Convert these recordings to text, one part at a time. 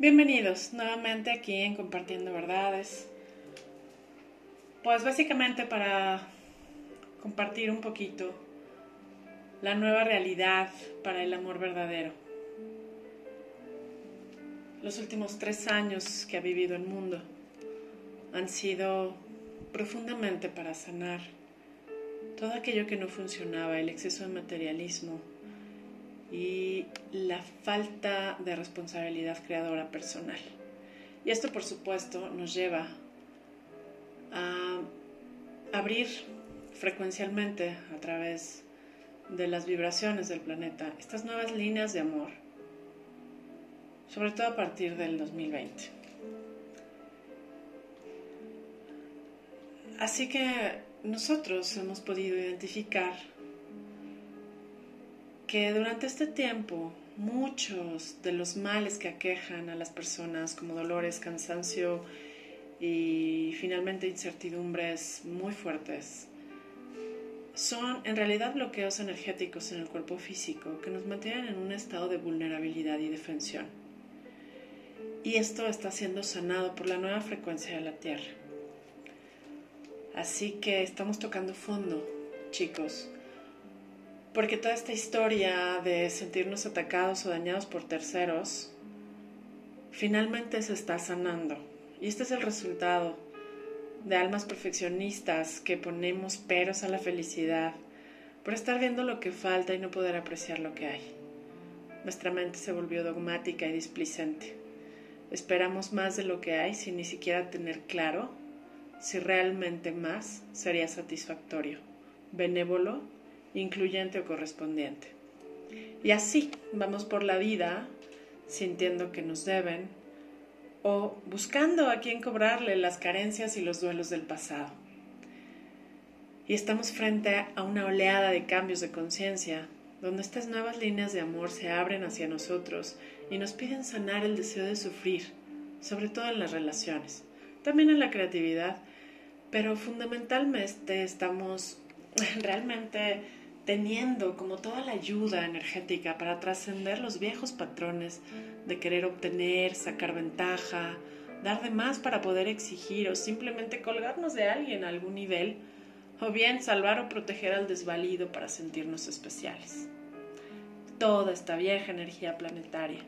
Bienvenidos nuevamente aquí en Compartiendo Verdades. Pues básicamente para compartir un poquito la nueva realidad para el amor verdadero. Los últimos tres años que ha vivido el mundo han sido profundamente para sanar todo aquello que no funcionaba, el exceso de materialismo, y la falta de responsabilidad creadora personal. Y esto, por supuesto, nos lleva a abrir frecuencialmente a través de las vibraciones del planeta estas nuevas líneas de amor, sobre todo a partir del 2020. Así que nosotros hemos podido identificar que durante este tiempo muchos de los males que aquejan a las personas, como dolores, cansancio y finalmente incertidumbres muy fuertes, son en realidad bloqueos energéticos en el cuerpo físico que nos mantienen en un estado de vulnerabilidad y defensión. Y esto está siendo sanado por la nueva frecuencia de la Tierra. Así que estamos tocando fondo, chicos porque toda esta historia de sentirnos atacados o dañados por terceros finalmente se está sanando. Y este es el resultado de almas perfeccionistas que ponemos peros a la felicidad por estar viendo lo que falta y no poder apreciar lo que hay. Nuestra mente se volvió dogmática y displicente. Esperamos más de lo que hay sin ni siquiera tener claro si realmente más sería satisfactorio, benévolo incluyente o correspondiente. Y así vamos por la vida sintiendo que nos deben o buscando a quien cobrarle las carencias y los duelos del pasado. Y estamos frente a una oleada de cambios de conciencia, donde estas nuevas líneas de amor se abren hacia nosotros y nos piden sanar el deseo de sufrir, sobre todo en las relaciones, también en la creatividad, pero fundamentalmente estamos realmente teniendo como toda la ayuda energética para trascender los viejos patrones de querer obtener, sacar ventaja, dar de más para poder exigir o simplemente colgarnos de alguien a algún nivel, o bien salvar o proteger al desvalido para sentirnos especiales. Toda esta vieja energía planetaria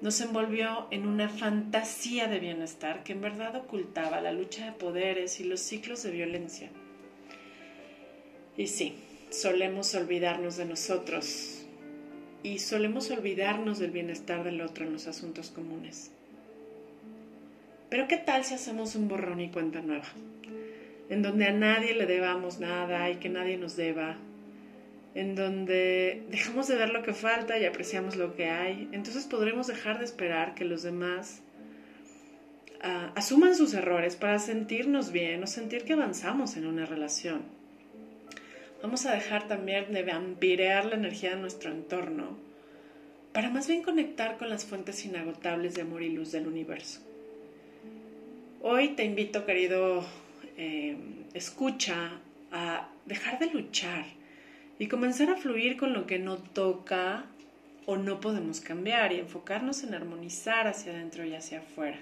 nos envolvió en una fantasía de bienestar que en verdad ocultaba la lucha de poderes y los ciclos de violencia. Y sí, solemos olvidarnos de nosotros y solemos olvidarnos del bienestar del otro en los asuntos comunes. Pero ¿qué tal si hacemos un borrón y cuenta nueva? En donde a nadie le debamos nada y que nadie nos deba. En donde dejamos de ver lo que falta y apreciamos lo que hay. Entonces podremos dejar de esperar que los demás ah, asuman sus errores para sentirnos bien o sentir que avanzamos en una relación. Vamos a dejar también de vampirear la energía de nuestro entorno para más bien conectar con las fuentes inagotables de amor y luz del universo. Hoy te invito, querido eh, escucha, a dejar de luchar y comenzar a fluir con lo que no toca o no podemos cambiar y enfocarnos en armonizar hacia adentro y hacia afuera.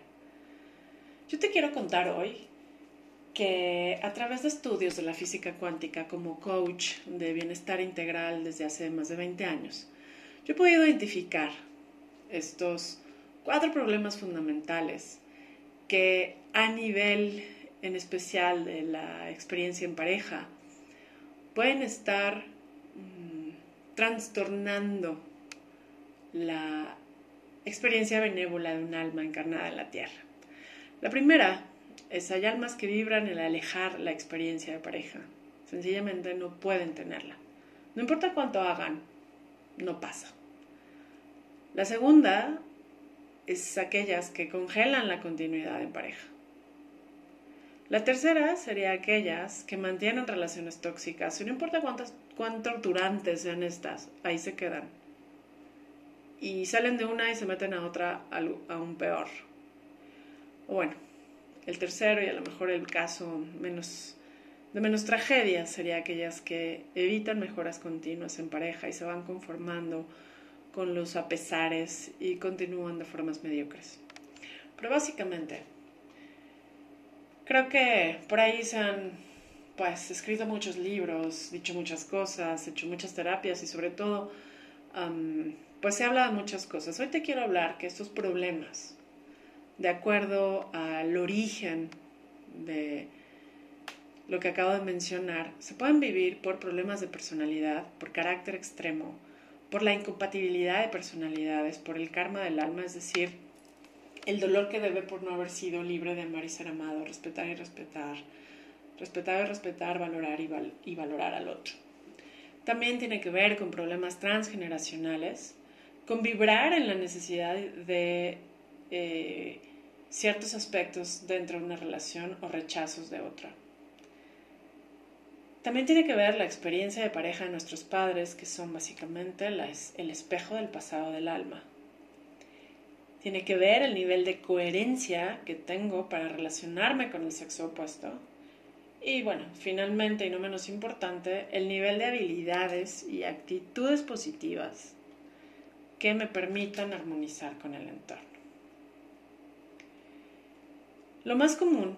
Yo te quiero contar hoy que a través de estudios de la física cuántica como coach de bienestar integral desde hace más de 20 años, yo he podido identificar estos cuatro problemas fundamentales que a nivel en especial de la experiencia en pareja pueden estar mm, trastornando la experiencia benévola de un alma encarnada en la Tierra. La primera es, hay almas que vibran en alejar la experiencia de pareja. Sencillamente no pueden tenerla. No importa cuánto hagan, no pasa. La segunda es aquellas que congelan la continuidad en pareja. La tercera sería aquellas que mantienen relaciones tóxicas, y no importa cuántas, cuán torturantes sean estas, ahí se quedan. Y salen de una y se meten a otra aún peor. Bueno, el tercero, y a lo mejor el caso menos, de menos tragedia, sería aquellas que evitan mejoras continuas en pareja y se van conformando con los apesares y continúan de formas mediocres. Pero básicamente, creo que por ahí se han pues escrito muchos libros, dicho muchas cosas, hecho muchas terapias y sobre todo pues se habla de muchas cosas. Hoy te quiero hablar que estos problemas, de acuerdo al origen de lo que acabo de mencionar, se pueden vivir por problemas de personalidad, por carácter extremo, por la incompatibilidad de personalidades, por el karma del alma, es decir, el dolor que debe por no haber sido libre de amar y ser amado, respetar y respetar, respetar y respetar, valorar y, valorar al otro. También tiene que ver con problemas transgeneracionales, con vibrar en la necesidad de eh, ciertos aspectos dentro de una relación o rechazos de otra. También tiene que ver la experiencia de pareja de nuestros padres, que son básicamente el espejo del pasado del alma. Tiene que ver el nivel de coherencia que tengo para relacionarme con el sexo opuesto. Y bueno, finalmente y no menos importante, el nivel de habilidades y actitudes positivas que me permitan armonizar con el entorno. Lo más común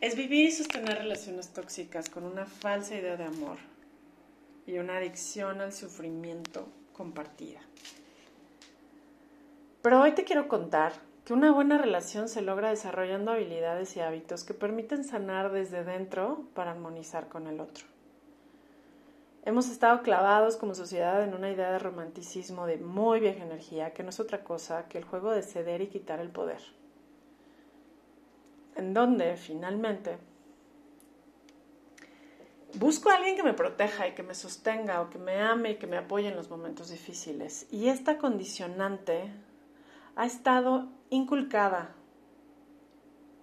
es vivir y sostener relaciones tóxicas con una falsa idea de amor y una adicción al sufrimiento compartida. Pero hoy te quiero contar que una buena relación se logra desarrollando habilidades y hábitos que permiten sanar desde dentro para armonizar con el otro. Hemos estado clavados como sociedad en una idea de romanticismo de muy vieja energía que no es otra cosa que el juego de ceder y quitar el poder en donde finalmente busco a alguien que me proteja y que me sostenga o que me ame y que me apoye en los momentos difíciles. Y esta condicionante ha estado inculcada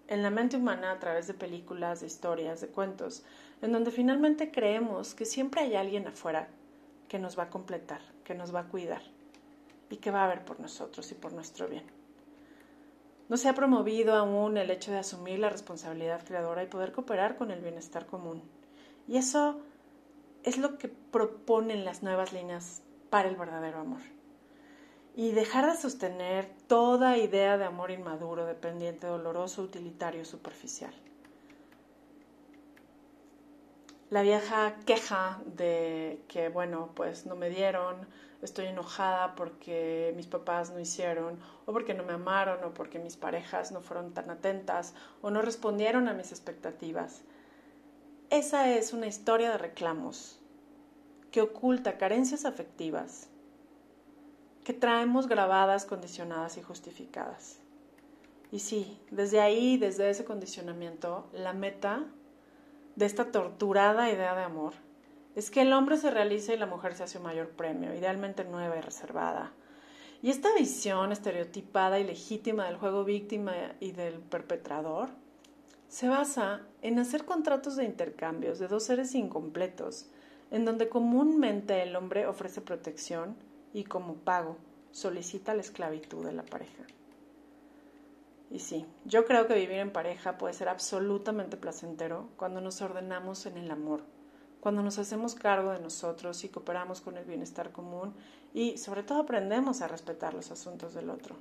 en la mente humana a través de películas, de historias, de cuentos, en donde finalmente creemos que siempre hay alguien afuera que nos va a completar, que nos va a cuidar y que va a ver por nosotros y por nuestro bien. No se ha promovido aún el hecho de asumir la responsabilidad creadora y poder cooperar con el bienestar común. Y eso es lo que proponen las nuevas líneas para el verdadero amor. Y dejar de sostener toda idea de amor inmaduro, dependiente, doloroso, utilitario, superficial. La vieja queja de que, bueno, pues no me dieron, estoy enojada porque mis papás no hicieron, o porque no me amaron, o porque mis parejas no fueron tan atentas, o no respondieron a mis expectativas. Esa es una historia de reclamos que oculta carencias afectivas que traemos grabadas, condicionadas y justificadas. Y sí, desde ahí, desde ese condicionamiento, la meta de esta torturada idea de amor es que el hombre se realice y la mujer se hace un mayor premio, idealmente nueva y reservada. Y esta visión estereotipada y legítima del juego víctima y del perpetrador se basa en hacer contratos de intercambios de dos seres incompletos, en donde comúnmente el hombre ofrece protección y como pago solicita la esclavitud de la pareja. Y sí, yo creo que vivir en pareja puede ser absolutamente placentero cuando nos ordenamos en el amor cuando nos hacemos cargo de nosotros y cooperamos con el bienestar común y sobre todo aprendemos a respetar los asuntos del otro.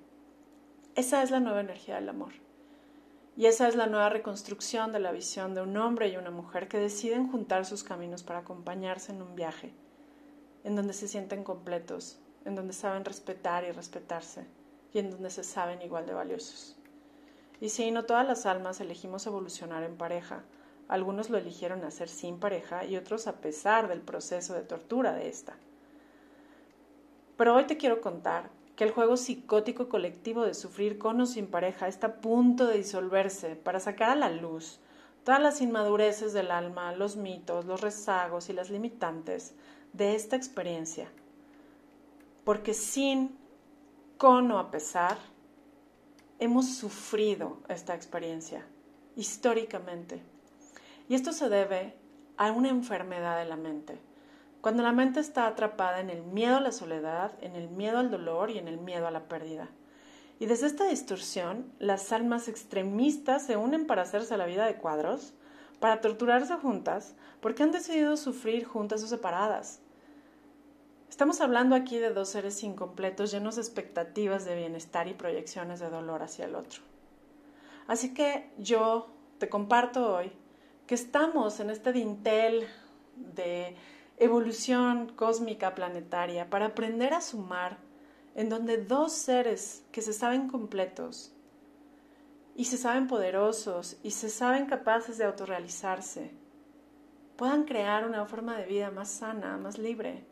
Esa es la nueva energía del amor. Y esa es la nueva reconstrucción de la visión de un hombre y una mujer que deciden juntar sus caminos para acompañarse en un viaje, en donde se sienten completos, en donde saben respetar y respetarse, y en donde se saben igual de valiosos. Y si no todas las almas elegimos evolucionar en pareja, algunos lo eligieron hacer sin pareja y otros a pesar del proceso de tortura de esta. Pero hoy te quiero contar que el juego psicótico colectivo de sufrir con o sin pareja está a punto de disolverse para sacar a la luz todas las inmadureces del alma, los mitos, los rezagos y las limitantes de esta experiencia. Porque sin, con o a pesar, hemos sufrido esta experiencia históricamente y esto se debe a una enfermedad de la mente. Cuando la mente está atrapada en el miedo a la soledad, en el miedo al dolor y en el miedo a la pérdida. Y desde esta distorsión, las almas extremistas se unen para hacerse la vida de cuadros, para torturarse juntas, porque han decidido sufrir juntas o separadas. Estamos hablando aquí de dos seres incompletos llenos de expectativas de bienestar y proyecciones de dolor hacia el otro. Así que yo te comparto hoy que estamos en este dintel de evolución cósmica planetaria para aprender a sumar en donde dos seres que se saben completos y se saben poderosos y se saben capaces de autorrealizarse puedan crear una forma de vida más sana, más libre,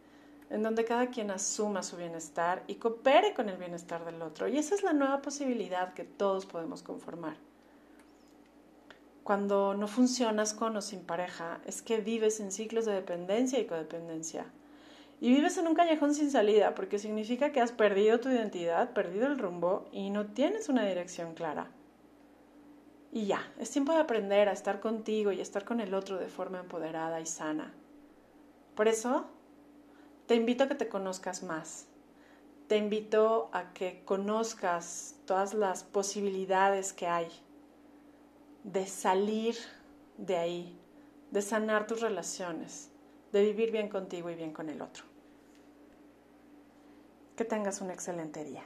en donde cada quien asuma su bienestar y coopere con el bienestar del otro. Y esa es la nueva posibilidad que todos podemos conformar. Cuando no funcionas con o sin pareja, es que vives en ciclos de dependencia y codependencia. Y vives en un callejón sin salida, porque significa que has perdido tu identidad, perdido el rumbo y no tienes una dirección clara. Y ya, es tiempo de aprender a estar contigo y a estar con el otro de forma empoderada y sana. Por eso, te invito a que te conozcas más. Te invito a que conozcas todas las posibilidades que hay de salir de ahí, de sanar tus relaciones, de vivir bien contigo y bien con el otro. Que tengas un excelente día.